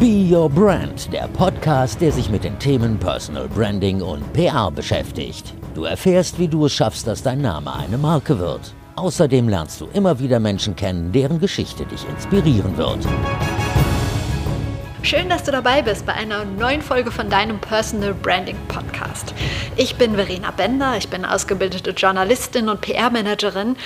Be Your Brand, der Podcast, der sich mit den Themen Personal Branding und PR beschäftigt. Du erfährst, wie du es schaffst, dass dein Name eine Marke wird. Außerdem lernst du immer wieder Menschen kennen, deren Geschichte dich inspirieren wird. Schön, dass du dabei bist bei einer neuen Folge von deinem Personal Branding Podcast. Ich bin Verena Bender, ich bin ausgebildete Journalistin und PR-Managerin.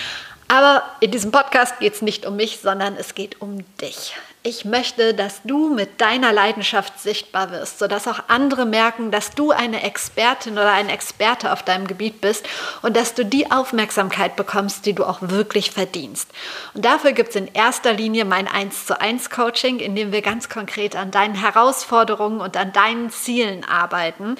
Aber in diesem Podcast geht es nicht um mich, sondern es geht um dich. Ich möchte, dass du mit deiner Leidenschaft sichtbar wirst, sodass auch andere merken, dass du eine Expertin oder ein Experte auf deinem Gebiet bist und dass du die Aufmerksamkeit bekommst, die du auch wirklich verdienst. Und dafür gibt es in erster Linie mein 1 zu 1 Coaching, in dem wir ganz konkret an deinen Herausforderungen und an deinen Zielen arbeiten.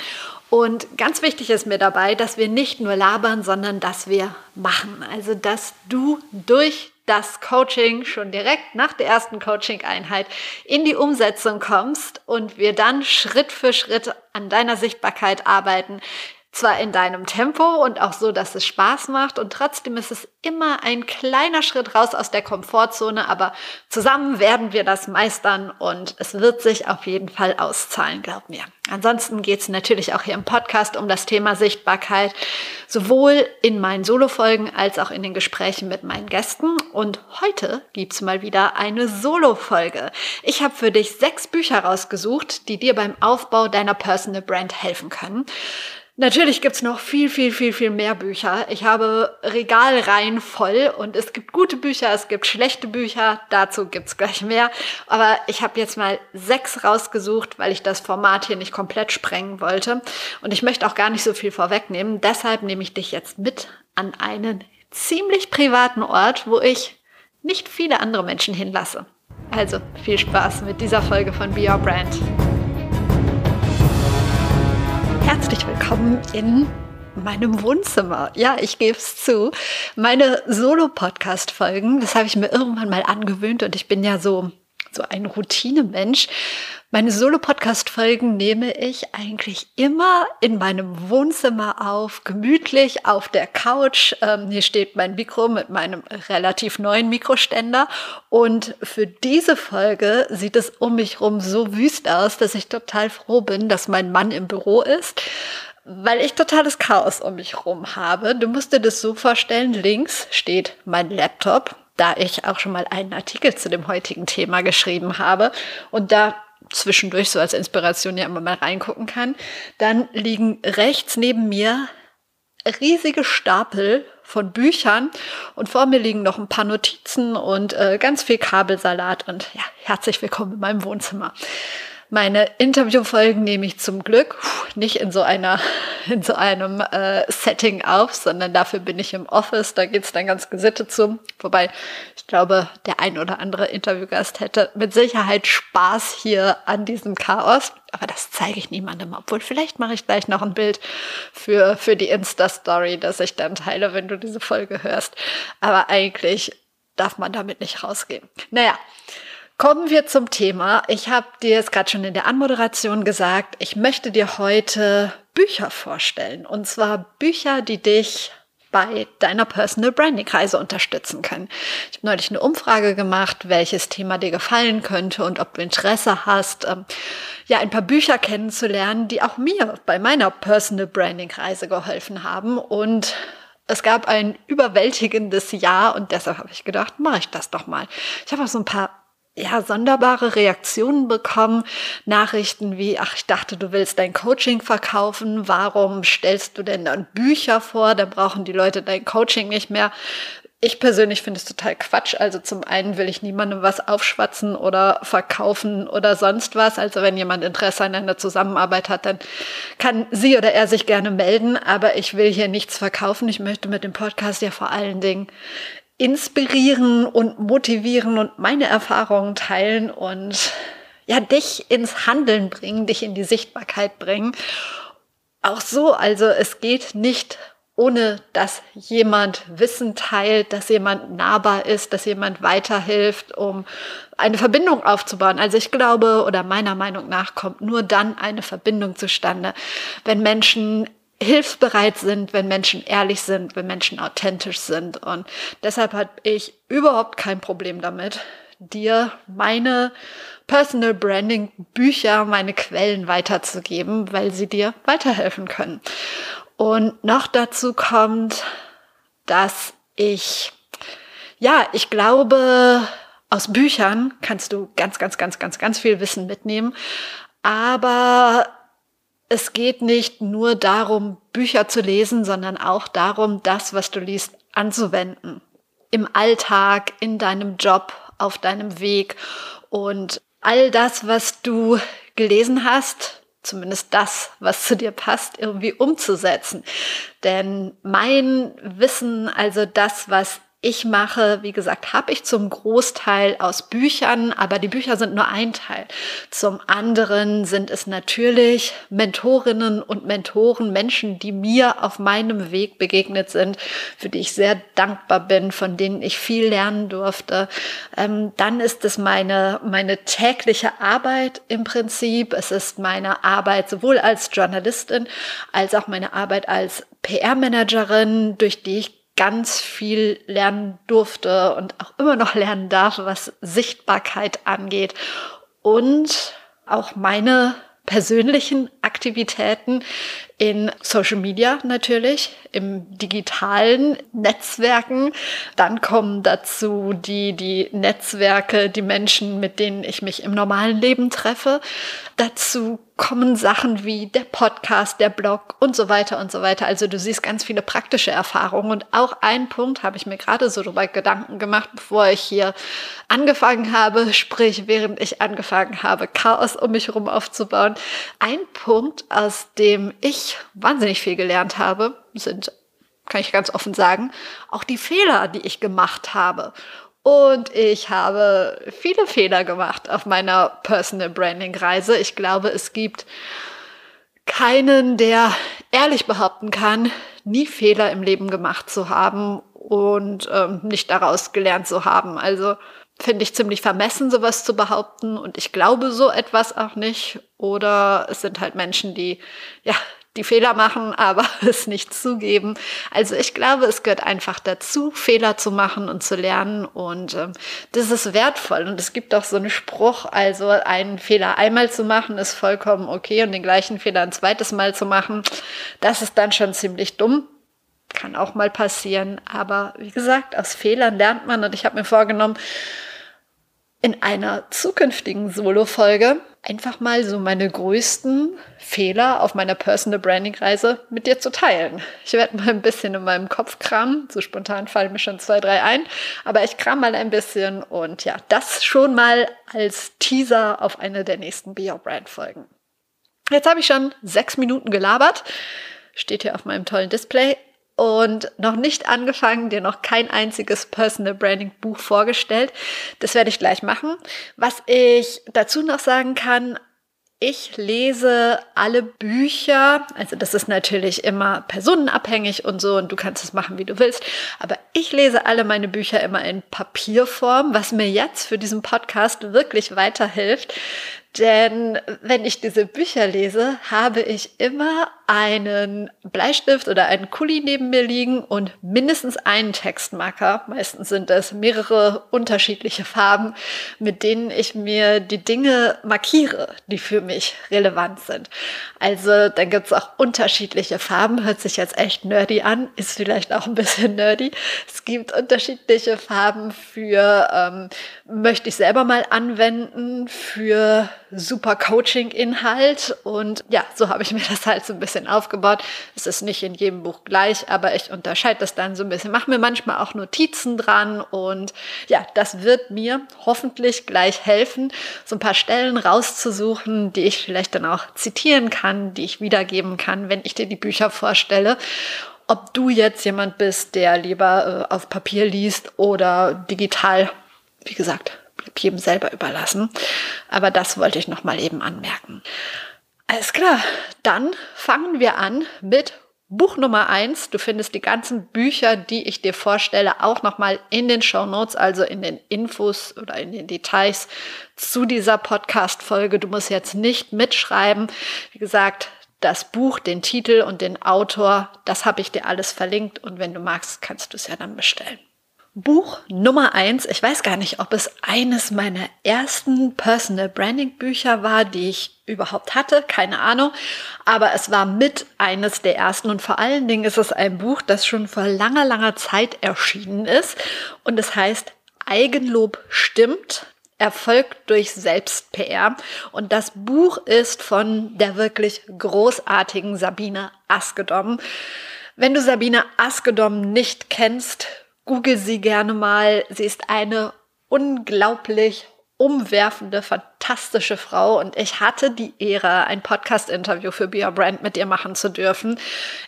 Und ganz wichtig ist mir dabei, dass wir nicht nur labern, sondern dass wir machen. Also, dass du durch das Coaching schon direkt nach der ersten Coaching-Einheit in die Umsetzung kommst und wir dann Schritt für Schritt an deiner Sichtbarkeit arbeiten, zwar in deinem Tempo und auch so, dass es Spaß macht und trotzdem ist es immer ein kleiner Schritt raus aus der Komfortzone, aber zusammen werden wir das meistern und es wird sich auf jeden Fall auszahlen, glaub mir. Ansonsten geht es natürlich auch hier im Podcast um das Thema Sichtbarkeit, sowohl in meinen Solo-Folgen als auch in den Gesprächen mit meinen Gästen. Und heute gibt's mal wieder eine Solo-Folge. Ich habe für dich sechs Bücher rausgesucht, die dir beim Aufbau deiner Personal Brand helfen können. Natürlich gibt's noch viel, viel, viel, viel mehr Bücher. Ich habe Regalreihen voll und es gibt gute Bücher, es gibt schlechte Bücher, dazu gibt's gleich mehr. Aber ich habe jetzt mal sechs rausgesucht, weil ich das Format hier nicht komplett sprengen wollte. Und ich möchte auch gar nicht so viel vorwegnehmen. Deshalb nehme ich dich jetzt mit an einen ziemlich privaten Ort, wo ich nicht viele andere Menschen hinlasse. Also viel Spaß mit dieser Folge von Be Your Brand herzlich willkommen in meinem Wohnzimmer. Ja, ich gebe es zu. Meine Solo-Podcast-Folgen, das habe ich mir irgendwann mal angewöhnt und ich bin ja so, so ein Routinemensch. Meine Solo-Podcast-Folgen nehme ich eigentlich immer in meinem Wohnzimmer auf, gemütlich auf der Couch. Ähm, hier steht mein Mikro mit meinem relativ neuen Mikroständer. Und für diese Folge sieht es um mich rum so wüst aus, dass ich total froh bin, dass mein Mann im Büro ist weil ich totales Chaos um mich rum habe. Du musst dir das so vorstellen, links steht mein Laptop, da ich auch schon mal einen Artikel zu dem heutigen Thema geschrieben habe. Und da zwischendurch so als Inspiration ja immer mal reingucken kann. Dann liegen rechts neben mir riesige Stapel von Büchern und vor mir liegen noch ein paar Notizen und äh, ganz viel Kabelsalat und ja, herzlich willkommen in meinem Wohnzimmer. Meine Interviewfolgen nehme ich zum Glück nicht in so einer in so einem äh, Setting auf, sondern dafür bin ich im Office. Da geht's dann ganz gesittet zu. Wobei ich glaube, der ein oder andere Interviewgast hätte mit Sicherheit Spaß hier an diesem Chaos. Aber das zeige ich niemandem. Obwohl, vielleicht mache ich gleich noch ein Bild für, für die Insta-Story, das ich dann teile, wenn du diese Folge hörst. Aber eigentlich darf man damit nicht rausgehen. Naja, Kommen wir zum Thema. Ich habe dir es gerade schon in der Anmoderation gesagt, ich möchte dir heute Bücher vorstellen. Und zwar Bücher, die dich bei deiner Personal Branding Reise unterstützen können. Ich habe neulich eine Umfrage gemacht, welches Thema dir gefallen könnte und ob du Interesse hast, ähm, ja, ein paar Bücher kennenzulernen, die auch mir bei meiner Personal Branding Reise geholfen haben und es gab ein überwältigendes Jahr und deshalb habe ich gedacht, mache ich das doch mal. Ich habe auch so ein paar ja, sonderbare Reaktionen bekommen. Nachrichten wie, ach, ich dachte, du willst dein Coaching verkaufen. Warum stellst du denn dann Bücher vor? Da brauchen die Leute dein Coaching nicht mehr. Ich persönlich finde es total Quatsch. Also zum einen will ich niemandem was aufschwatzen oder verkaufen oder sonst was. Also wenn jemand Interesse an einer Zusammenarbeit hat, dann kann sie oder er sich gerne melden. Aber ich will hier nichts verkaufen. Ich möchte mit dem Podcast ja vor allen Dingen inspirieren und motivieren und meine Erfahrungen teilen und ja, dich ins Handeln bringen, dich in die Sichtbarkeit bringen. Auch so, also es geht nicht ohne dass jemand Wissen teilt, dass jemand nahbar ist, dass jemand weiterhilft, um eine Verbindung aufzubauen. Also ich glaube oder meiner Meinung nach kommt nur dann eine Verbindung zustande, wenn Menschen hilfsbereit sind, wenn Menschen ehrlich sind, wenn Menschen authentisch sind. Und deshalb habe ich überhaupt kein Problem damit, dir meine Personal Branding Bücher, meine Quellen weiterzugeben, weil sie dir weiterhelfen können. Und noch dazu kommt, dass ich, ja, ich glaube, aus Büchern kannst du ganz, ganz, ganz, ganz, ganz viel Wissen mitnehmen. Aber es geht nicht nur darum, Bücher zu lesen, sondern auch darum, das, was du liest, anzuwenden. Im Alltag, in deinem Job, auf deinem Weg. Und all das, was du gelesen hast, zumindest das, was zu dir passt, irgendwie umzusetzen. Denn mein Wissen, also das, was ich mache, wie gesagt, habe ich zum Großteil aus Büchern, aber die Bücher sind nur ein Teil. Zum anderen sind es natürlich Mentorinnen und Mentoren, Menschen, die mir auf meinem Weg begegnet sind, für die ich sehr dankbar bin, von denen ich viel lernen durfte. Ähm, dann ist es meine, meine tägliche Arbeit im Prinzip. Es ist meine Arbeit sowohl als Journalistin als auch meine Arbeit als PR-Managerin, durch die ich ganz viel lernen durfte und auch immer noch lernen darf, was Sichtbarkeit angeht. Und auch meine persönlichen Aktivitäten in Social Media natürlich, im digitalen Netzwerken. Dann kommen dazu die, die Netzwerke, die Menschen, mit denen ich mich im normalen Leben treffe. Dazu kommen Sachen wie der Podcast, der Blog und so weiter und so weiter. Also du siehst ganz viele praktische Erfahrungen. Und auch ein Punkt habe ich mir gerade so darüber Gedanken gemacht, bevor ich hier angefangen habe, sprich während ich angefangen habe, Chaos um mich herum aufzubauen. Ein Punkt, aus dem ich wahnsinnig viel gelernt habe, sind, kann ich ganz offen sagen, auch die Fehler, die ich gemacht habe. Und ich habe viele Fehler gemacht auf meiner Personal Branding Reise. Ich glaube, es gibt keinen, der ehrlich behaupten kann, nie Fehler im Leben gemacht zu haben und ähm, nicht daraus gelernt zu haben. Also finde ich ziemlich vermessen, sowas zu behaupten. Und ich glaube so etwas auch nicht. Oder es sind halt Menschen, die ja die Fehler machen, aber es nicht zugeben. Also ich glaube, es gehört einfach dazu, Fehler zu machen und zu lernen und ähm, das ist wertvoll. Und es gibt auch so einen Spruch, also einen Fehler einmal zu machen ist vollkommen okay und den gleichen Fehler ein zweites Mal zu machen, das ist dann schon ziemlich dumm. Kann auch mal passieren, aber wie gesagt, aus Fehlern lernt man und ich habe mir vorgenommen, in einer zukünftigen Solo-Folge einfach mal so meine größten Fehler auf meiner Personal Branding Reise mit dir zu teilen. Ich werde mal ein bisschen in meinem Kopf kramen. So spontan fallen mir schon zwei, drei ein. Aber ich kram mal ein bisschen und ja, das schon mal als Teaser auf eine der nächsten Be Your Brand Folgen. Jetzt habe ich schon sechs Minuten gelabert. Steht hier auf meinem tollen Display und noch nicht angefangen, dir noch kein einziges Personal Branding Buch vorgestellt. Das werde ich gleich machen. Was ich dazu noch sagen kann, ich lese alle Bücher, also das ist natürlich immer personenabhängig und so und du kannst es machen, wie du willst, aber ich lese alle meine Bücher immer in Papierform, was mir jetzt für diesen Podcast wirklich weiterhilft, denn wenn ich diese Bücher lese, habe ich immer einen Bleistift oder einen Kuli neben mir liegen und mindestens einen Textmarker. Meistens sind es mehrere unterschiedliche Farben, mit denen ich mir die Dinge markiere, die für mich relevant sind. Also dann gibt es auch unterschiedliche Farben. Hört sich jetzt echt nerdy an, ist vielleicht auch ein bisschen nerdy. Es gibt unterschiedliche Farben für, ähm, möchte ich selber mal anwenden, für super Coaching-Inhalt. Und ja, so habe ich mir das halt so ein bisschen aufgebaut. Es ist nicht in jedem Buch gleich, aber ich unterscheide das dann so ein bisschen. Mache mir manchmal auch Notizen dran. Und ja, das wird mir hoffentlich gleich helfen, so ein paar Stellen rauszusuchen, die ich vielleicht dann auch zitieren kann, die ich wiedergeben kann, wenn ich dir die Bücher vorstelle ob du jetzt jemand bist, der lieber äh, auf Papier liest oder digital. Wie gesagt, jedem selber überlassen. Aber das wollte ich noch mal eben anmerken. Alles klar, dann fangen wir an mit Buch Nummer eins. Du findest die ganzen Bücher, die ich dir vorstelle, auch noch mal in den Show Notes, also in den Infos oder in den Details zu dieser Podcast-Folge. Du musst jetzt nicht mitschreiben. Wie gesagt, das Buch, den Titel und den Autor, das habe ich dir alles verlinkt und wenn du magst, kannst du es ja dann bestellen. Buch Nummer eins. Ich weiß gar nicht, ob es eines meiner ersten Personal Branding Bücher war, die ich überhaupt hatte. Keine Ahnung. Aber es war mit eines der ersten. Und vor allen Dingen ist es ein Buch, das schon vor langer, langer Zeit erschienen ist. Und es heißt Eigenlob stimmt. Erfolg durch Selbst-PR. Und das Buch ist von der wirklich großartigen Sabine Askedom. Wenn du Sabine Askedom nicht kennst, google sie gerne mal. Sie ist eine unglaublich umwerfende, fantastische Frau und ich hatte die Ehre, ein Podcast-Interview für Be Brand mit ihr machen zu dürfen.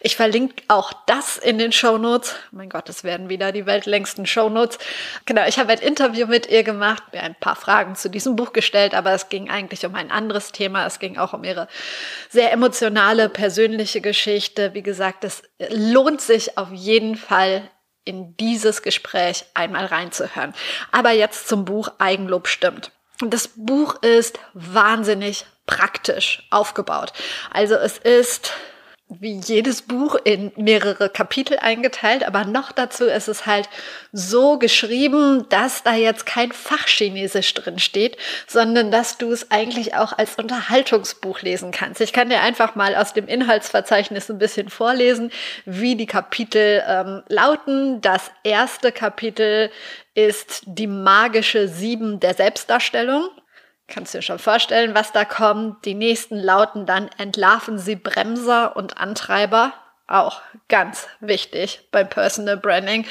Ich verlinke auch das in den Show Notes. Mein Gott, es werden wieder die weltlängsten Show Notes. Genau, ich habe ein Interview mit ihr gemacht, mir ein paar Fragen zu diesem Buch gestellt, aber es ging eigentlich um ein anderes Thema. Es ging auch um ihre sehr emotionale, persönliche Geschichte. Wie gesagt, es lohnt sich auf jeden Fall in dieses Gespräch einmal reinzuhören. Aber jetzt zum Buch Eigenlob stimmt. Das Buch ist wahnsinnig praktisch aufgebaut. Also es ist wie jedes Buch in mehrere Kapitel eingeteilt, aber noch dazu ist es halt so geschrieben, dass da jetzt kein Fachchinesisch drin steht, sondern dass du es eigentlich auch als Unterhaltungsbuch lesen kannst. Ich kann dir einfach mal aus dem Inhaltsverzeichnis ein bisschen vorlesen, wie die Kapitel ähm, lauten. Das erste Kapitel ist die magische Sieben der Selbstdarstellung. Kannst du dir schon vorstellen, was da kommt. Die nächsten lauten dann, entlarven Sie Bremser und Antreiber. Auch ganz wichtig beim Personal Branding,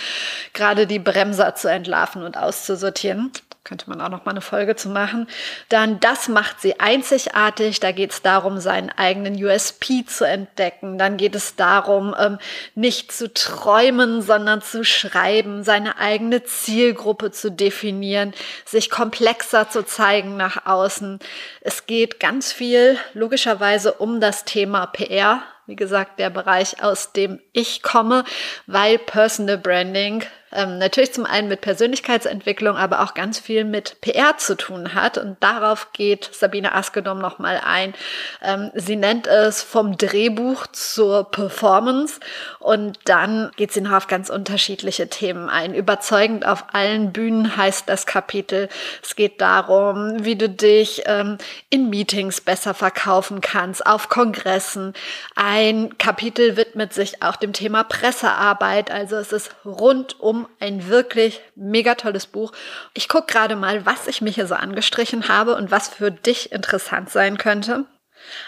gerade die Bremser zu entlarven und auszusortieren könnte man auch noch mal eine Folge zu machen. Dann, das macht sie einzigartig. Da geht es darum, seinen eigenen USP zu entdecken. Dann geht es darum, ähm, nicht zu träumen, sondern zu schreiben, seine eigene Zielgruppe zu definieren, sich komplexer zu zeigen nach außen. Es geht ganz viel logischerweise um das Thema PR. Wie gesagt, der Bereich, aus dem ich komme, weil Personal Branding ähm, natürlich zum einen mit Persönlichkeitsentwicklung, aber auch ganz viel mit PR zu tun hat. Und darauf geht Sabine Askedom nochmal ein. Ähm, sie nennt es vom Drehbuch zur Performance und dann geht sie noch auf ganz unterschiedliche Themen ein. Überzeugend auf allen Bühnen heißt das Kapitel. Es geht darum, wie du dich ähm, in Meetings besser verkaufen kannst, auf Kongressen. Ein Kapitel widmet sich auch dem Thema Pressearbeit. Also es ist rund um ein wirklich mega tolles Buch. Ich gucke gerade mal, was ich mir hier so angestrichen habe und was für dich interessant sein könnte.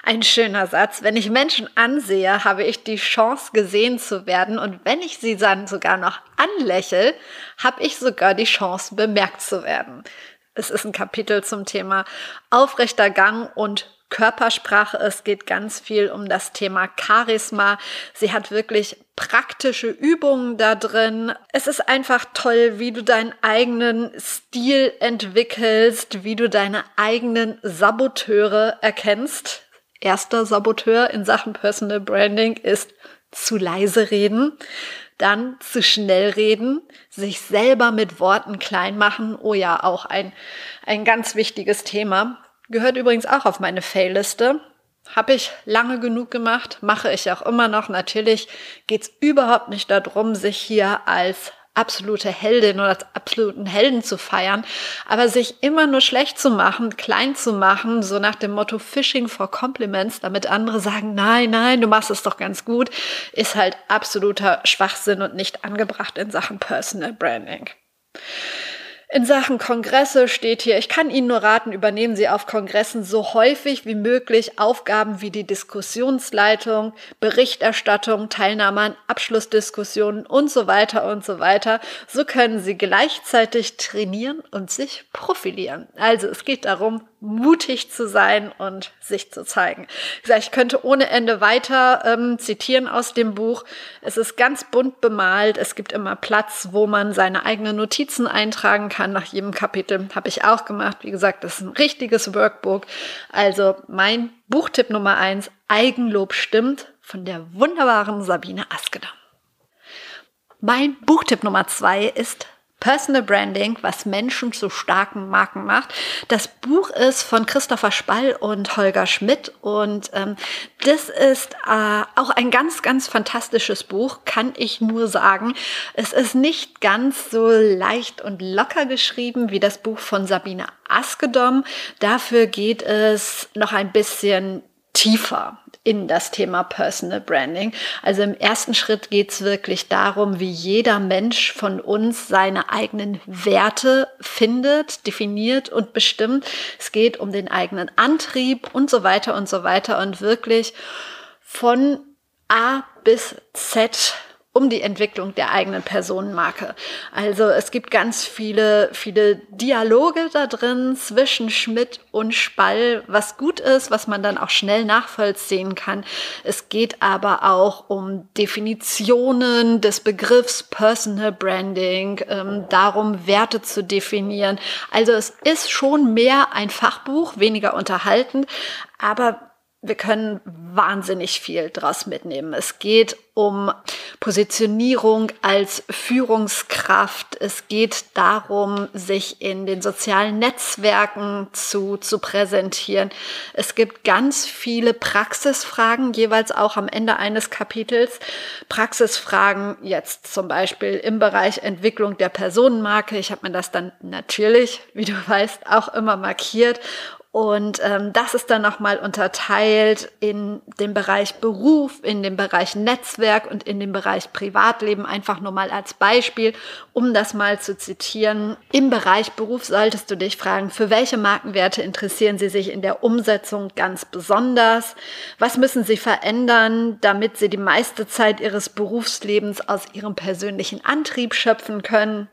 Ein schöner Satz. Wenn ich Menschen ansehe, habe ich die Chance gesehen zu werden und wenn ich sie dann sogar noch anlächle, habe ich sogar die Chance bemerkt zu werden. Es ist ein Kapitel zum Thema aufrechter Gang und Körpersprache. Es geht ganz viel um das Thema Charisma. Sie hat wirklich praktische Übungen da drin. Es ist einfach toll, wie du deinen eigenen Stil entwickelst, wie du deine eigenen Saboteure erkennst. Erster Saboteur in Sachen Personal Branding ist zu leise reden, dann zu schnell reden, sich selber mit Worten klein machen. Oh ja, auch ein, ein ganz wichtiges Thema. Gehört übrigens auch auf meine Fail-Liste. Habe ich lange genug gemacht, mache ich auch immer noch. Natürlich geht es überhaupt nicht darum, sich hier als absolute Heldin oder als absoluten Helden zu feiern, aber sich immer nur schlecht zu machen, klein zu machen, so nach dem Motto Fishing for Compliments, damit andere sagen, nein, nein, du machst es doch ganz gut, ist halt absoluter Schwachsinn und nicht angebracht in Sachen Personal Branding. In Sachen Kongresse steht hier, ich kann Ihnen nur raten, übernehmen Sie auf Kongressen so häufig wie möglich Aufgaben wie die Diskussionsleitung, Berichterstattung, Teilnahme an Abschlussdiskussionen und so weiter und so weiter. So können Sie gleichzeitig trainieren und sich profilieren. Also es geht darum, mutig zu sein und sich zu zeigen. Ich könnte ohne Ende weiter ähm, zitieren aus dem Buch. Es ist ganz bunt bemalt. Es gibt immer Platz, wo man seine eigenen Notizen eintragen kann. Nach jedem Kapitel habe ich auch gemacht. Wie gesagt, das ist ein richtiges Workbook. Also mein Buchtipp Nummer eins, Eigenlob stimmt, von der wunderbaren Sabine Askedam. Mein Buchtipp Nummer zwei ist Personal Branding, was Menschen zu starken Marken macht. Das Buch ist von Christopher Spall und Holger Schmidt und ähm, das ist äh, auch ein ganz, ganz fantastisches Buch, kann ich nur sagen. Es ist nicht ganz so leicht und locker geschrieben wie das Buch von Sabine Askedom. Dafür geht es noch ein bisschen tiefer in das Thema Personal Branding. Also im ersten Schritt geht es wirklich darum, wie jeder Mensch von uns seine eigenen Werte findet, definiert und bestimmt. Es geht um den eigenen Antrieb und so weiter und so weiter und wirklich von A bis Z um die Entwicklung der eigenen Personenmarke. Also es gibt ganz viele, viele Dialoge da drin zwischen Schmidt und Spall, was gut ist, was man dann auch schnell nachvollziehen kann. Es geht aber auch um Definitionen des Begriffs Personal Branding, ähm, darum Werte zu definieren. Also es ist schon mehr ein Fachbuch, weniger unterhaltend, aber wir können wahnsinnig viel draus mitnehmen. Es geht um Positionierung als Führungskraft. Es geht darum, sich in den sozialen Netzwerken zu, zu präsentieren. Es gibt ganz viele Praxisfragen, jeweils auch am Ende eines Kapitels. Praxisfragen jetzt zum Beispiel im Bereich Entwicklung der Personenmarke. Ich habe mir das dann natürlich, wie du weißt, auch immer markiert und ähm, das ist dann nochmal unterteilt in den Bereich Beruf, in den Bereich Netzwerk und in den Bereich Privatleben. Einfach nur mal als Beispiel, um das mal zu zitieren. Im Bereich Beruf solltest du dich fragen, für welche Markenwerte interessieren Sie sich in der Umsetzung ganz besonders? Was müssen Sie verändern, damit Sie die meiste Zeit Ihres Berufslebens aus Ihrem persönlichen Antrieb schöpfen können?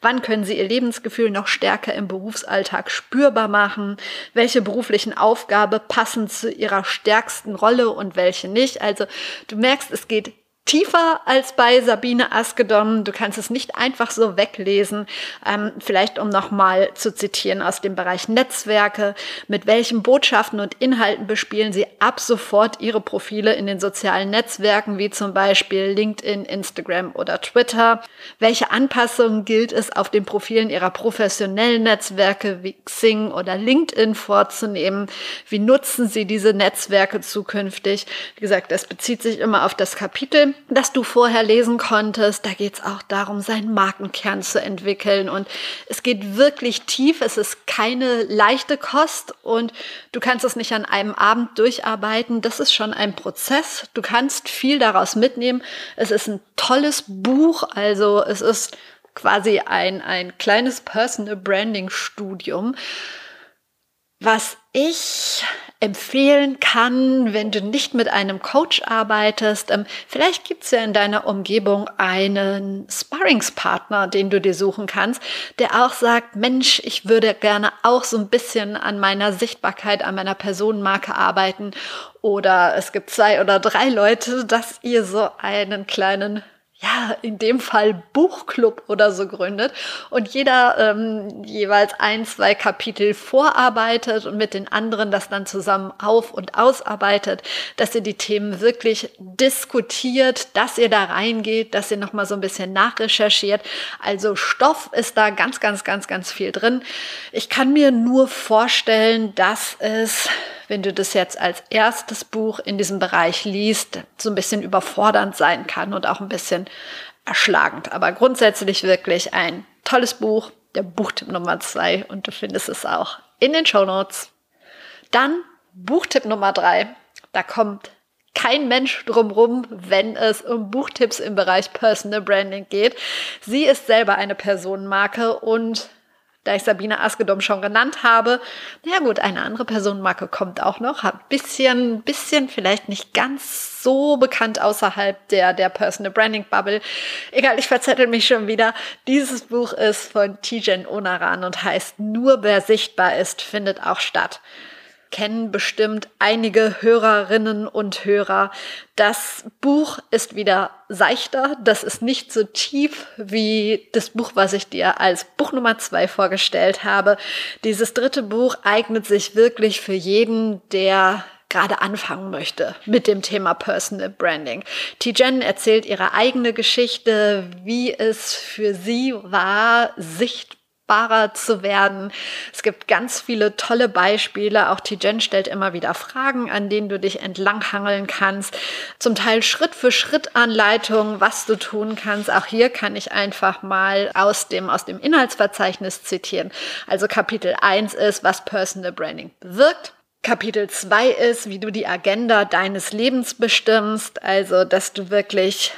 Wann können Sie Ihr Lebensgefühl noch stärker im Berufsalltag spürbar machen? Welche beruflichen Aufgabe passen zu Ihrer stärksten Rolle und welche nicht? Also du merkst, es geht tiefer als bei Sabine Askedom. Du kannst es nicht einfach so weglesen. Ähm, vielleicht um nochmal zu zitieren aus dem Bereich Netzwerke. Mit welchen Botschaften und Inhalten bespielen Sie ab sofort Ihre Profile in den sozialen Netzwerken, wie zum Beispiel LinkedIn, Instagram oder Twitter? Welche Anpassungen gilt es auf den Profilen Ihrer professionellen Netzwerke wie Xing oder LinkedIn vorzunehmen? Wie nutzen Sie diese Netzwerke zukünftig? Wie gesagt, das bezieht sich immer auf das Kapitel das du vorher lesen konntest. Da geht es auch darum, seinen Markenkern zu entwickeln. Und es geht wirklich tief. Es ist keine leichte Kost und du kannst es nicht an einem Abend durcharbeiten. Das ist schon ein Prozess. Du kannst viel daraus mitnehmen. Es ist ein tolles Buch. Also es ist quasi ein, ein kleines Personal Branding Studium. Was ich empfehlen kann, wenn du nicht mit einem Coach arbeitest. Ähm, vielleicht gibt es ja in deiner Umgebung einen Sparringspartner, den du dir suchen kannst, der auch sagt, Mensch, ich würde gerne auch so ein bisschen an meiner Sichtbarkeit, an meiner Personenmarke arbeiten. Oder es gibt zwei oder drei Leute, dass ihr so einen kleinen ja, in dem Fall Buchclub oder so gründet und jeder ähm, jeweils ein, zwei Kapitel vorarbeitet und mit den anderen das dann zusammen auf- und ausarbeitet, dass ihr die Themen wirklich diskutiert, dass ihr da reingeht, dass ihr nochmal so ein bisschen nachrecherchiert. Also Stoff ist da ganz, ganz, ganz, ganz viel drin. Ich kann mir nur vorstellen, dass es wenn du das jetzt als erstes Buch in diesem Bereich liest, so ein bisschen überfordernd sein kann und auch ein bisschen erschlagend. Aber grundsätzlich wirklich ein tolles Buch, der Buchtipp Nummer zwei und du findest es auch in den Show Notes. Dann Buchtipp Nummer drei. Da kommt kein Mensch drumrum, wenn es um Buchtipps im Bereich Personal Branding geht. Sie ist selber eine Personenmarke und da ich Sabine Askedom schon genannt habe. Na gut, eine andere Personenmarke kommt auch noch, hat bisschen, bisschen vielleicht nicht ganz so bekannt außerhalb der, der Personal Branding Bubble. Egal, ich verzettel mich schon wieder. Dieses Buch ist von Tijen Onaran und heißt Nur wer sichtbar ist, findet auch statt kennen bestimmt einige Hörerinnen und Hörer. Das Buch ist wieder seichter. Das ist nicht so tief wie das Buch, was ich dir als Buch Nummer zwei vorgestellt habe. Dieses dritte Buch eignet sich wirklich für jeden, der gerade anfangen möchte mit dem Thema Personal Branding. Tijen erzählt ihre eigene Geschichte, wie es für sie war, sichtbar sichtbarer zu werden. Es gibt ganz viele tolle Beispiele. Auch Tijen stellt immer wieder Fragen, an denen du dich entlanghangeln kannst. Zum Teil Schritt für Schritt Anleitungen, was du tun kannst. Auch hier kann ich einfach mal aus dem, aus dem Inhaltsverzeichnis zitieren. Also Kapitel 1 ist, was Personal Branding bewirkt. Kapitel 2 ist, wie du die Agenda deines Lebens bestimmst, also dass du wirklich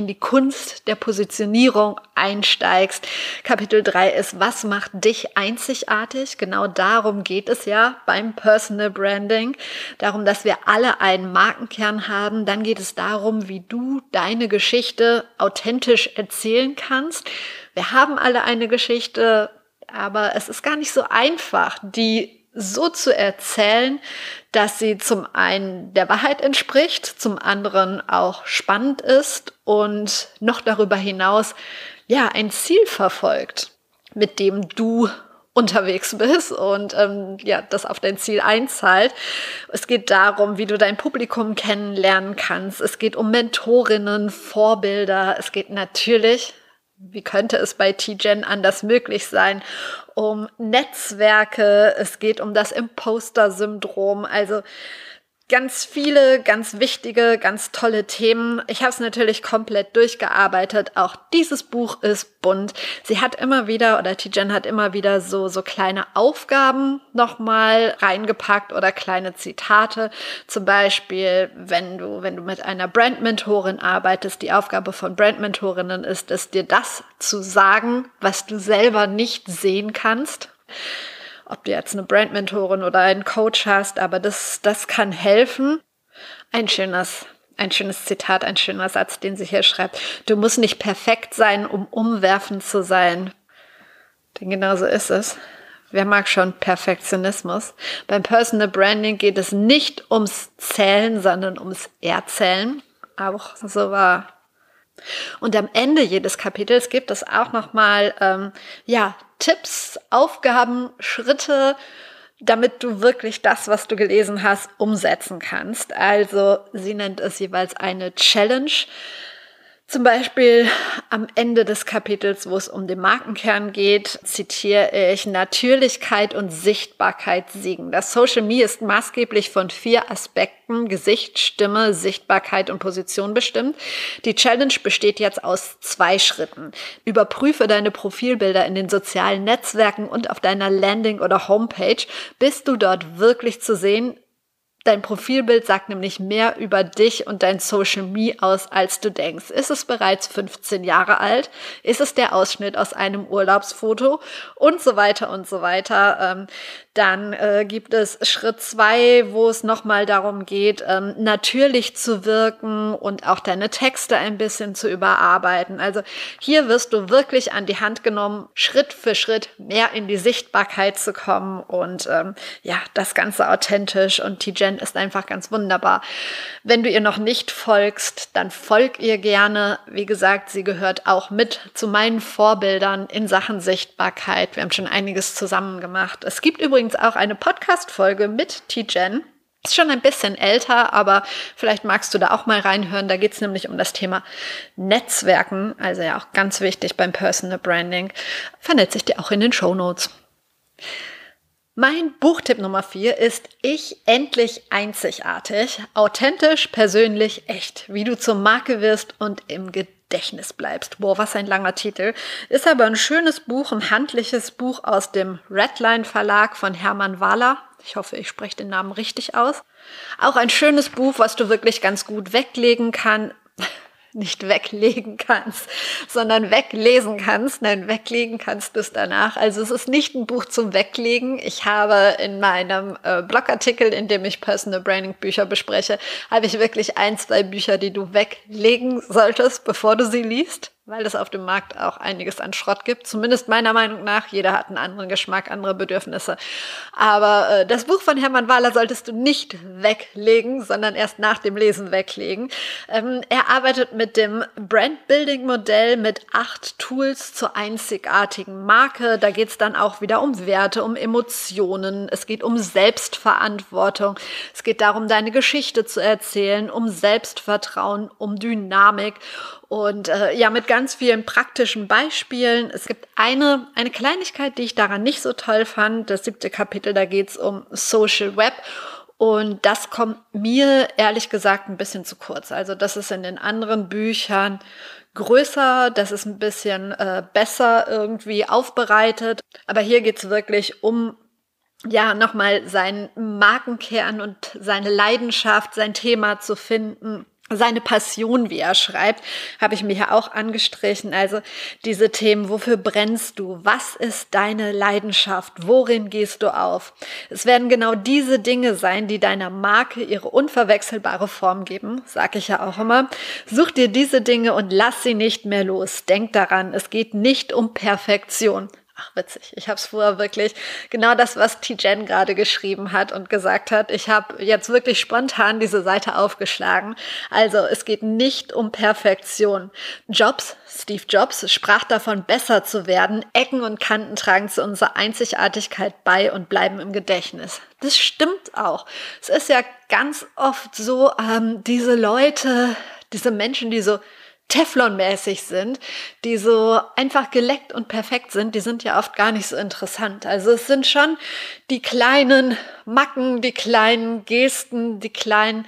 in die Kunst der Positionierung einsteigst. Kapitel 3 ist, was macht dich einzigartig? Genau darum geht es ja beim Personal Branding. Darum, dass wir alle einen Markenkern haben. Dann geht es darum, wie du deine Geschichte authentisch erzählen kannst. Wir haben alle eine Geschichte, aber es ist gar nicht so einfach, die so zu erzählen, dass sie zum einen der Wahrheit entspricht, zum anderen auch spannend ist und noch darüber hinaus ja ein Ziel verfolgt, mit dem du unterwegs bist und ähm, ja, das auf dein Ziel einzahlt. Es geht darum, wie du dein Publikum kennenlernen kannst. Es geht um Mentorinnen, Vorbilder. Es geht natürlich wie könnte es bei TGen anders möglich sein, um Netzwerke, es geht um das Imposter-Syndrom, also ganz viele, ganz wichtige, ganz tolle Themen. Ich habe es natürlich komplett durchgearbeitet. Auch dieses Buch ist bunt. Sie hat immer wieder, oder Tijen hat immer wieder so, so kleine Aufgaben nochmal reingepackt oder kleine Zitate. Zum Beispiel, wenn du, wenn du mit einer Brandmentorin arbeitest, die Aufgabe von Brandmentorinnen ist es, dir das zu sagen, was du selber nicht sehen kannst ob du jetzt eine Brandmentorin oder einen Coach hast, aber das, das kann helfen. Ein schönes, ein schönes Zitat, ein schöner Satz, den sie hier schreibt. Du musst nicht perfekt sein, um umwerfend zu sein. Denn genauso ist es. Wer mag schon Perfektionismus? Beim Personal Branding geht es nicht ums Zählen, sondern ums Erzählen. Auch so war und am Ende jedes Kapitels gibt es auch nochmal ähm, ja, Tipps, Aufgaben, Schritte, damit du wirklich das, was du gelesen hast, umsetzen kannst. Also sie nennt es jeweils eine Challenge. Zum Beispiel am Ende des Kapitels, wo es um den Markenkern geht, zitiere ich, Natürlichkeit und Sichtbarkeit siegen. Das Social Media ist maßgeblich von vier Aspekten, Gesicht, Stimme, Sichtbarkeit und Position bestimmt. Die Challenge besteht jetzt aus zwei Schritten. Überprüfe deine Profilbilder in den sozialen Netzwerken und auf deiner Landing oder Homepage, bis du dort wirklich zu sehen Dein Profilbild sagt nämlich mehr über dich und dein Social Me aus, als du denkst. Ist es bereits 15 Jahre alt? Ist es der Ausschnitt aus einem Urlaubsfoto? Und so weiter und so weiter. Dann äh, gibt es Schritt zwei, wo es nochmal darum geht, ähm, natürlich zu wirken und auch deine Texte ein bisschen zu überarbeiten. Also hier wirst du wirklich an die Hand genommen, Schritt für Schritt mehr in die Sichtbarkeit zu kommen und ähm, ja, das Ganze authentisch. Und Tijen ist einfach ganz wunderbar. Wenn du ihr noch nicht folgst, dann folg ihr gerne. Wie gesagt, sie gehört auch mit zu meinen Vorbildern in Sachen Sichtbarkeit. Wir haben schon einiges zusammen gemacht. Es gibt übrigens übrigens auch eine Podcast-Folge mit T-Gen. Ist schon ein bisschen älter, aber vielleicht magst du da auch mal reinhören. Da geht es nämlich um das Thema Netzwerken, also ja auch ganz wichtig beim Personal Branding. Vernetze ich dir auch in den Show Notes. Mein Buchtipp Nummer vier ist Ich endlich einzigartig, authentisch, persönlich, echt, wie du zur Marke wirst und im Gedächtnis Gedächtnis bleibst. Boah, was ein langer Titel. Ist aber ein schönes Buch, ein handliches Buch aus dem Redline Verlag von Hermann Wahler. Ich hoffe, ich spreche den Namen richtig aus. Auch ein schönes Buch, was du wirklich ganz gut weglegen kann, nicht weglegen kannst, sondern weglesen kannst. Nein, weglegen kannst es danach. Also es ist nicht ein Buch zum Weglegen. Ich habe in meinem äh, Blogartikel, in dem ich Personal Branding Bücher bespreche, habe ich wirklich ein, zwei Bücher, die du weglegen solltest, bevor du sie liest. Weil es auf dem Markt auch einiges an Schrott gibt. Zumindest meiner Meinung nach. Jeder hat einen anderen Geschmack, andere Bedürfnisse. Aber äh, das Buch von Hermann Wahler solltest du nicht weglegen, sondern erst nach dem Lesen weglegen. Ähm, er arbeitet mit dem Brand-Building-Modell mit acht Tools zur einzigartigen Marke. Da geht es dann auch wieder um Werte, um Emotionen. Es geht um Selbstverantwortung. Es geht darum, deine Geschichte zu erzählen, um Selbstvertrauen, um Dynamik und äh, ja, mit ganz vielen praktischen Beispielen. Es gibt eine, eine Kleinigkeit, die ich daran nicht so toll fand. Das siebte Kapitel, da geht's um Social Web. Und das kommt mir ehrlich gesagt ein bisschen zu kurz. Also das ist in den anderen Büchern größer, das ist ein bisschen äh, besser irgendwie aufbereitet. Aber hier geht's wirklich um ja, nochmal seinen Markenkern und seine Leidenschaft, sein Thema zu finden seine Passion, wie er schreibt, habe ich mir hier auch angestrichen. Also diese Themen, wofür brennst du? Was ist deine Leidenschaft? Worin gehst du auf? Es werden genau diese Dinge sein, die deiner Marke ihre unverwechselbare Form geben, sage ich ja auch immer. Such dir diese Dinge und lass sie nicht mehr los. Denk daran, es geht nicht um Perfektion. Ach, witzig. Ich habe es vorher wirklich genau das, was T-Jen gerade geschrieben hat und gesagt hat. Ich habe jetzt wirklich spontan diese Seite aufgeschlagen. Also es geht nicht um Perfektion. Jobs, Steve Jobs, sprach davon, besser zu werden. Ecken und Kanten tragen zu unserer Einzigartigkeit bei und bleiben im Gedächtnis. Das stimmt auch. Es ist ja ganz oft so, ähm, diese Leute, diese Menschen, die so Teflonmäßig sind, die so einfach geleckt und perfekt sind, die sind ja oft gar nicht so interessant. Also es sind schon die kleinen Macken, die kleinen Gesten, die kleinen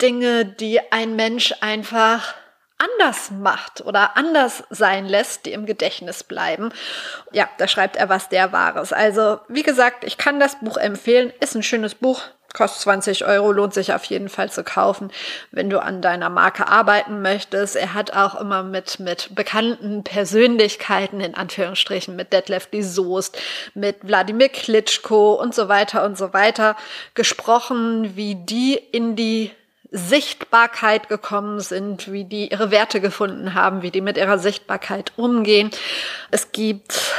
Dinge, die ein Mensch einfach anders macht oder anders sein lässt, die im Gedächtnis bleiben. Ja, da schreibt er was der Wahres. Also, wie gesagt, ich kann das Buch empfehlen. Ist ein schönes Buch, kostet 20 Euro, lohnt sich auf jeden Fall zu kaufen, wenn du an deiner Marke arbeiten möchtest. Er hat auch immer mit, mit bekannten Persönlichkeiten, in Anführungsstrichen, mit Detlef die Soest, mit Wladimir Klitschko und so weiter und so weiter gesprochen, wie die in die Sichtbarkeit gekommen sind, wie die ihre Werte gefunden haben, wie die mit ihrer Sichtbarkeit umgehen. Es gibt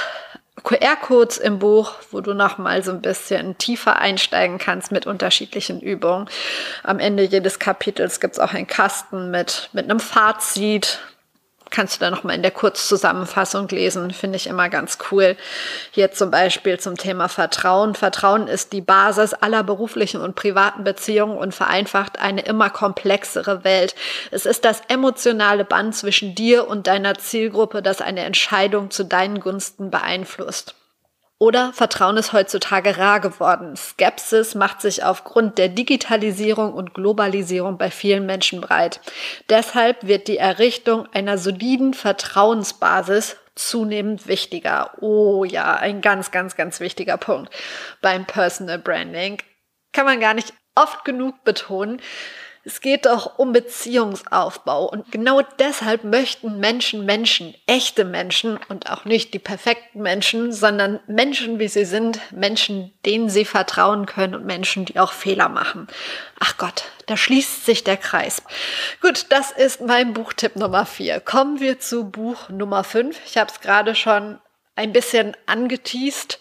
QR-Codes im Buch, wo du noch mal so ein bisschen tiefer einsteigen kannst mit unterschiedlichen Übungen. Am Ende jedes Kapitels gibt es auch einen Kasten mit, mit einem Fazit, kannst du da nochmal in der Kurzzusammenfassung lesen, finde ich immer ganz cool. Hier zum Beispiel zum Thema Vertrauen. Vertrauen ist die Basis aller beruflichen und privaten Beziehungen und vereinfacht eine immer komplexere Welt. Es ist das emotionale Band zwischen dir und deiner Zielgruppe, das eine Entscheidung zu deinen Gunsten beeinflusst. Oder Vertrauen ist heutzutage rar geworden. Skepsis macht sich aufgrund der Digitalisierung und Globalisierung bei vielen Menschen breit. Deshalb wird die Errichtung einer soliden Vertrauensbasis zunehmend wichtiger. Oh ja, ein ganz, ganz, ganz wichtiger Punkt beim Personal Branding. Kann man gar nicht oft genug betonen. Es geht doch um Beziehungsaufbau. Und genau deshalb möchten Menschen Menschen, echte Menschen und auch nicht die perfekten Menschen, sondern Menschen, wie sie sind, Menschen, denen sie vertrauen können und Menschen, die auch Fehler machen. Ach Gott, da schließt sich der Kreis. Gut, das ist mein Buchtipp Nummer vier. Kommen wir zu Buch Nummer fünf. Ich habe es gerade schon ein bisschen angeteased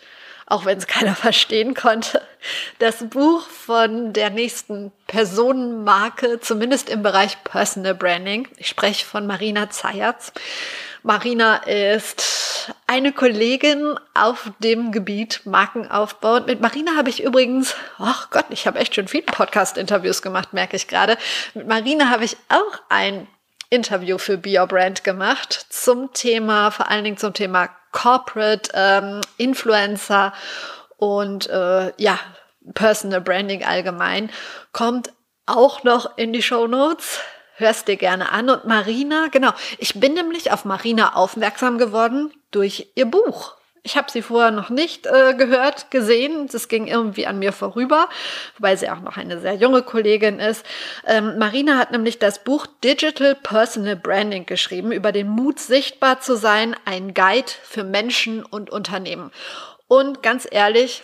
auch wenn es keiner verstehen konnte, das Buch von der nächsten Personenmarke, zumindest im Bereich Personal Branding. Ich spreche von Marina Zayatz. Marina ist eine Kollegin auf dem Gebiet Markenaufbau. Und mit Marina habe ich übrigens, ach Gott, ich habe echt schon viele Podcast-Interviews gemacht, merke ich gerade. Mit Marina habe ich auch ein Interview für Be Your Brand gemacht zum Thema, vor allen Dingen zum Thema Corporate ähm, Influencer und äh, ja, Personal Branding allgemein, kommt auch noch in die Show Notes. Hörst dir gerne an. Und Marina, genau, ich bin nämlich auf Marina aufmerksam geworden durch ihr Buch. Ich habe sie vorher noch nicht äh, gehört, gesehen. Das ging irgendwie an mir vorüber, wobei sie auch noch eine sehr junge Kollegin ist. Ähm, Marina hat nämlich das Buch Digital Personal Branding geschrieben, über den Mut, sichtbar zu sein, ein Guide für Menschen und Unternehmen. Und ganz ehrlich,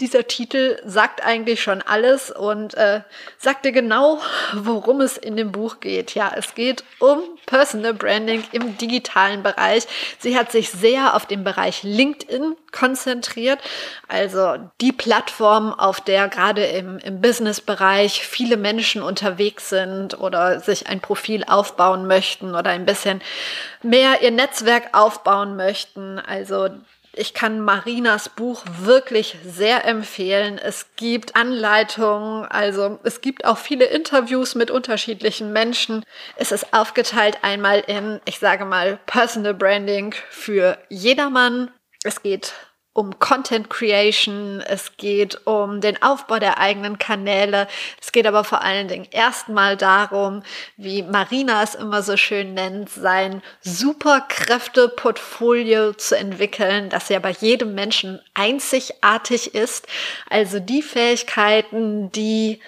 dieser Titel sagt eigentlich schon alles und äh, sagt dir genau, worum es in dem Buch geht. Ja, es geht um Personal Branding im digitalen Bereich. Sie hat sich sehr auf den Bereich LinkedIn konzentriert, also die Plattform, auf der gerade im, im Business-Bereich viele Menschen unterwegs sind oder sich ein Profil aufbauen möchten oder ein bisschen mehr ihr Netzwerk aufbauen möchten. Also ich kann Marinas Buch wirklich sehr empfehlen. Es gibt Anleitungen, also es gibt auch viele Interviews mit unterschiedlichen Menschen. Es ist aufgeteilt einmal in, ich sage mal, Personal Branding für jedermann. Es geht um Content Creation, es geht um den Aufbau der eigenen Kanäle, es geht aber vor allen Dingen erstmal darum, wie Marina es immer so schön nennt, sein Superkräfte-Portfolio zu entwickeln, das ja bei jedem Menschen einzigartig ist. Also die Fähigkeiten, die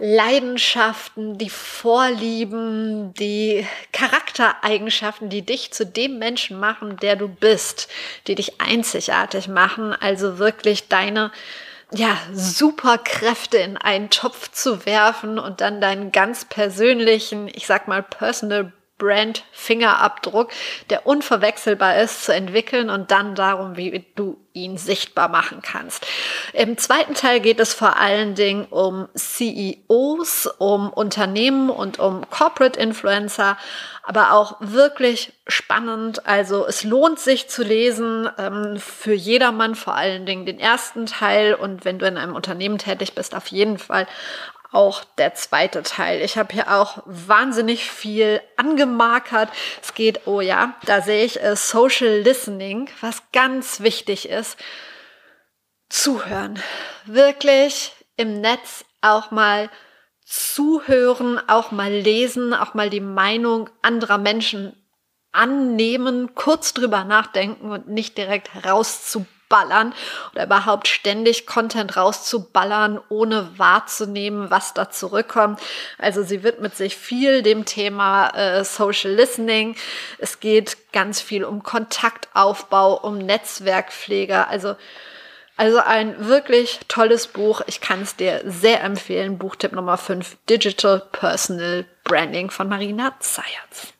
Leidenschaften, die Vorlieben, die Charaktereigenschaften, die dich zu dem Menschen machen, der du bist, die dich einzigartig machen, also wirklich deine ja, Superkräfte in einen Topf zu werfen und dann deinen ganz persönlichen, ich sag mal, Personal Brand Fingerabdruck, der unverwechselbar ist, zu entwickeln und dann darum, wie du ihn sichtbar machen kannst. Im zweiten Teil geht es vor allen Dingen um CEOs, um Unternehmen und um Corporate Influencer, aber auch wirklich spannend. Also es lohnt sich zu lesen ähm, für jedermann, vor allen Dingen den ersten Teil und wenn du in einem Unternehmen tätig bist, auf jeden Fall auch der zweite Teil. Ich habe hier auch wahnsinnig viel angemarkert. Es geht, oh ja, da sehe ich äh, Social Listening, was ganz wichtig ist. Zuhören. Wirklich im Netz auch mal zuhören, auch mal lesen, auch mal die Meinung anderer Menschen annehmen, kurz drüber nachdenken und nicht direkt rauszubringen rauszuballern oder überhaupt ständig Content rauszuballern, ohne wahrzunehmen, was da zurückkommt. Also sie widmet sich viel dem Thema äh, Social Listening. Es geht ganz viel um Kontaktaufbau, um Netzwerkpflege. Also also ein wirklich tolles Buch. Ich kann es dir sehr empfehlen. Buchtipp Nummer 5, Digital Personal Branding von Marina Zayatz.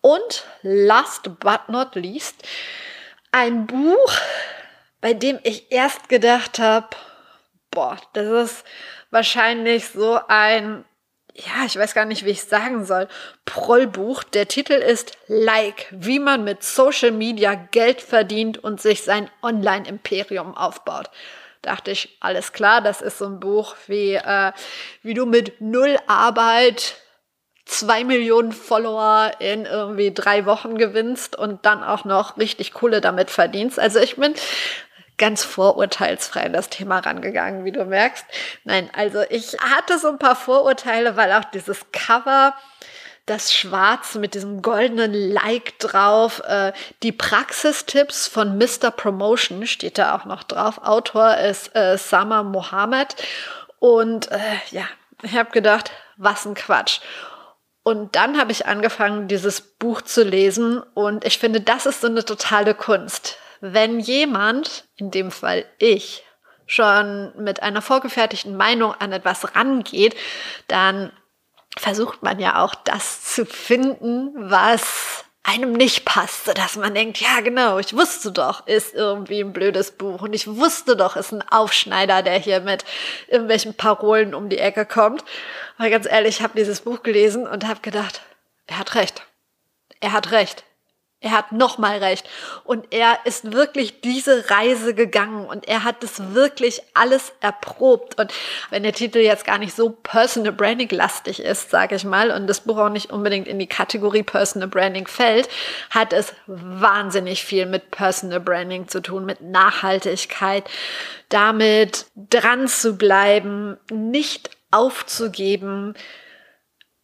Und last but not least, ein Buch, bei dem ich erst gedacht habe, boah, das ist wahrscheinlich so ein, ja, ich weiß gar nicht, wie ich es sagen soll, Prollbuch. Der Titel ist Like, wie man mit Social Media Geld verdient und sich sein Online-Imperium aufbaut dachte ich, alles klar, das ist so ein Buch wie, äh, wie du mit null Arbeit zwei Millionen Follower in irgendwie drei Wochen gewinnst und dann auch noch richtig Kohle damit verdienst. Also ich bin ganz vorurteilsfrei an das Thema rangegangen, wie du merkst. Nein, also ich hatte so ein paar Vorurteile, weil auch dieses Cover, das Schwarz mit diesem goldenen Like drauf, äh, die Praxistipps von Mr. Promotion steht da auch noch drauf. Autor ist äh, Sama Mohammed. Und äh, ja, ich habe gedacht, was ein Quatsch. Und dann habe ich angefangen, dieses Buch zu lesen und ich finde, das ist so eine totale Kunst. Wenn jemand, in dem Fall ich, schon mit einer vorgefertigten Meinung an etwas rangeht, dann versucht man ja auch das zu finden, was einem nicht passt, sodass man denkt, ja genau, ich wusste doch, ist irgendwie ein blödes Buch und ich wusste doch, ist ein Aufschneider, der hier mit irgendwelchen Parolen um die Ecke kommt. Aber ganz ehrlich, ich habe dieses Buch gelesen und habe gedacht, er hat recht. Er hat recht. Er hat nochmal recht. Und er ist wirklich diese Reise gegangen und er hat das wirklich alles erprobt. Und wenn der Titel jetzt gar nicht so Personal Branding lastig ist, sage ich mal, und das Buch auch nicht unbedingt in die Kategorie Personal Branding fällt, hat es wahnsinnig viel mit Personal Branding zu tun, mit Nachhaltigkeit, damit dran zu bleiben, nicht aufzugeben,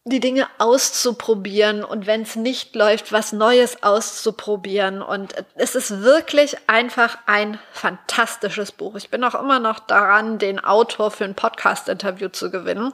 die Dinge auszuprobieren und wenn es nicht läuft, was Neues auszuprobieren. Und es ist wirklich einfach ein fantastisches Buch. Ich bin auch immer noch daran, den Autor für ein Podcast-Interview zu gewinnen.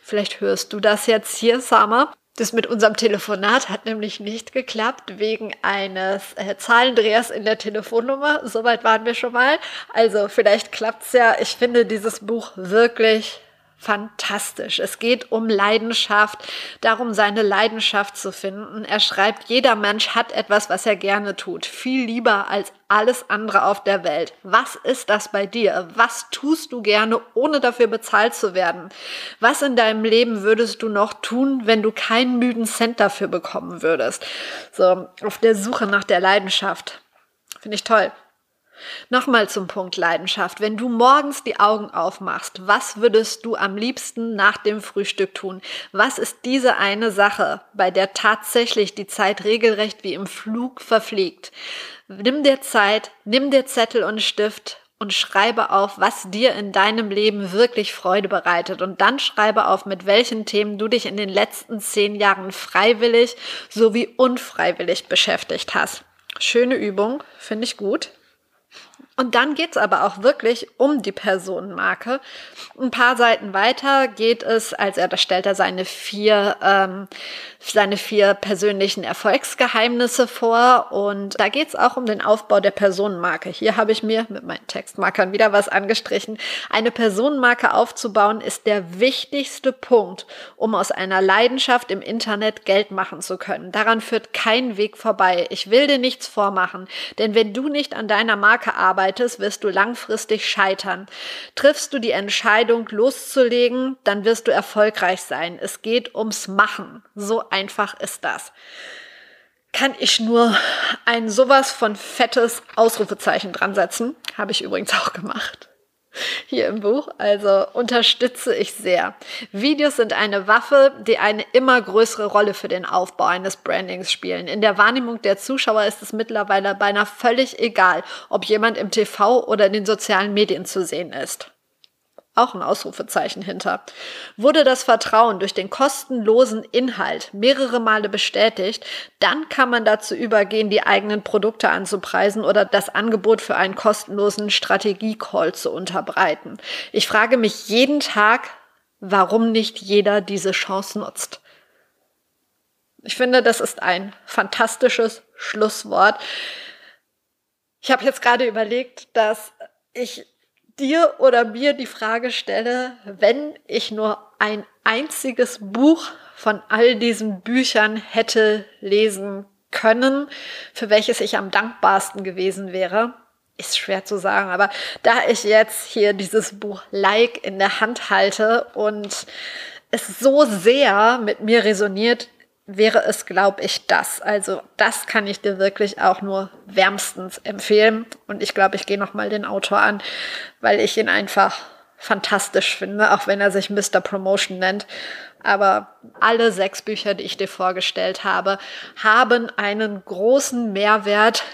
Vielleicht hörst du das jetzt hier, Sama. Das mit unserem Telefonat hat nämlich nicht geklappt wegen eines äh, Zahlendrehers in der Telefonnummer. Soweit waren wir schon mal. Also vielleicht klappt's ja. Ich finde dieses Buch wirklich fantastisch. Es geht um Leidenschaft, darum, seine Leidenschaft zu finden. Er schreibt, jeder Mensch hat etwas, was er gerne tut. Viel lieber als alles andere auf der Welt. Was ist das bei dir? Was tust du gerne, ohne dafür bezahlt zu werden? Was in deinem Leben würdest du noch tun, wenn du keinen müden Cent dafür bekommen würdest? So, auf der Suche nach der Leidenschaft. Finde ich toll. Nochmal zum Punkt Leidenschaft. Wenn du morgens die Augen aufmachst, was würdest du am liebsten nach dem Frühstück tun? Was ist diese eine Sache, bei der tatsächlich die Zeit regelrecht wie im Flug verfliegt? Nimm dir Zeit, nimm dir Zettel und Stift und schreibe auf, was dir in deinem Leben wirklich Freude bereitet. Und dann schreibe auf, mit welchen Themen du dich in den letzten zehn Jahren freiwillig sowie unfreiwillig beschäftigt hast. Schöne Übung, finde ich gut. Und dann geht's aber auch wirklich um die Personenmarke. Ein paar Seiten weiter geht es, als er, da stellt er seine vier, ähm, seine vier persönlichen Erfolgsgeheimnisse vor. Und da geht's auch um den Aufbau der Personenmarke. Hier habe ich mir mit meinen Textmarkern wieder was angestrichen. Eine Personenmarke aufzubauen ist der wichtigste Punkt, um aus einer Leidenschaft im Internet Geld machen zu können. Daran führt kein Weg vorbei. Ich will dir nichts vormachen, denn wenn du nicht an deiner Marke arbeitest, arbeitest, wirst du langfristig scheitern. Triffst du die Entscheidung loszulegen, dann wirst du erfolgreich sein. Es geht ums Machen. So einfach ist das. Kann ich nur ein sowas von fettes Ausrufezeichen dran setzen. Habe ich übrigens auch gemacht hier im Buch. Also unterstütze ich sehr. Videos sind eine Waffe, die eine immer größere Rolle für den Aufbau eines Brandings spielen. In der Wahrnehmung der Zuschauer ist es mittlerweile beinahe völlig egal, ob jemand im TV oder in den sozialen Medien zu sehen ist auch ein Ausrufezeichen hinter, wurde das Vertrauen durch den kostenlosen Inhalt mehrere Male bestätigt, dann kann man dazu übergehen, die eigenen Produkte anzupreisen oder das Angebot für einen kostenlosen Strategie-Call zu unterbreiten. Ich frage mich jeden Tag, warum nicht jeder diese Chance nutzt. Ich finde, das ist ein fantastisches Schlusswort. Ich habe jetzt gerade überlegt, dass ich dir oder mir die Frage stelle, wenn ich nur ein einziges Buch von all diesen Büchern hätte lesen können, für welches ich am dankbarsten gewesen wäre, ist schwer zu sagen, aber da ich jetzt hier dieses Buch Like in der Hand halte und es so sehr mit mir resoniert, wäre es, glaube ich, das. Also das kann ich dir wirklich auch nur wärmstens empfehlen. Und ich glaube, ich gehe nochmal den Autor an, weil ich ihn einfach fantastisch finde, auch wenn er sich Mr. Promotion nennt. Aber alle sechs Bücher, die ich dir vorgestellt habe, haben einen großen Mehrwert.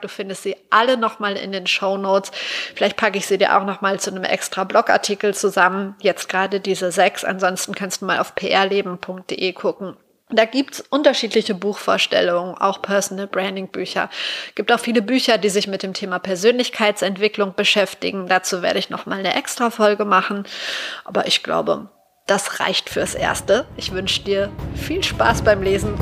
Du findest sie alle nochmal in den Show Notes. Vielleicht packe ich sie dir auch nochmal zu einem extra Blogartikel zusammen. Jetzt gerade diese sechs. Ansonsten kannst du mal auf prleben.de gucken da gibt's unterschiedliche Buchvorstellungen, auch Personal Branding Bücher. Gibt auch viele Bücher, die sich mit dem Thema Persönlichkeitsentwicklung beschäftigen. Dazu werde ich noch mal eine extra Folge machen. Aber ich glaube, das reicht fürs Erste. Ich wünsche dir viel Spaß beim Lesen.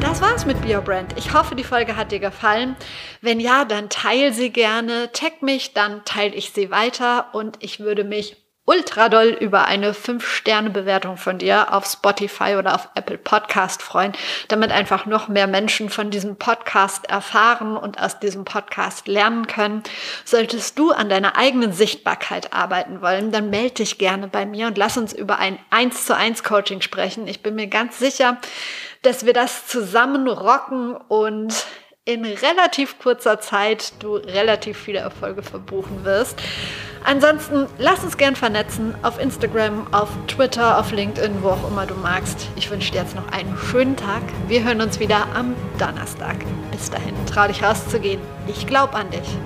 Das war's mit BioBrand. Ich hoffe, die Folge hat dir gefallen. Wenn ja, dann teile sie gerne, tag mich, dann teile ich sie weiter und ich würde mich ultra doll über eine 5-Sterne-Bewertung von dir auf Spotify oder auf Apple Podcast freuen, damit einfach noch mehr Menschen von diesem Podcast erfahren und aus diesem Podcast lernen können. Solltest du an deiner eigenen Sichtbarkeit arbeiten wollen, dann melde dich gerne bei mir und lass uns über ein 1 zu 1 Coaching sprechen. Ich bin mir ganz sicher, dass wir das zusammen rocken und in relativ kurzer Zeit du relativ viele Erfolge verbuchen wirst. Ansonsten lass uns gern vernetzen auf Instagram, auf Twitter, auf LinkedIn, wo auch immer du magst. Ich wünsche dir jetzt noch einen schönen Tag. Wir hören uns wieder am Donnerstag. Bis dahin, trau dich rauszugehen. Ich glaube an dich.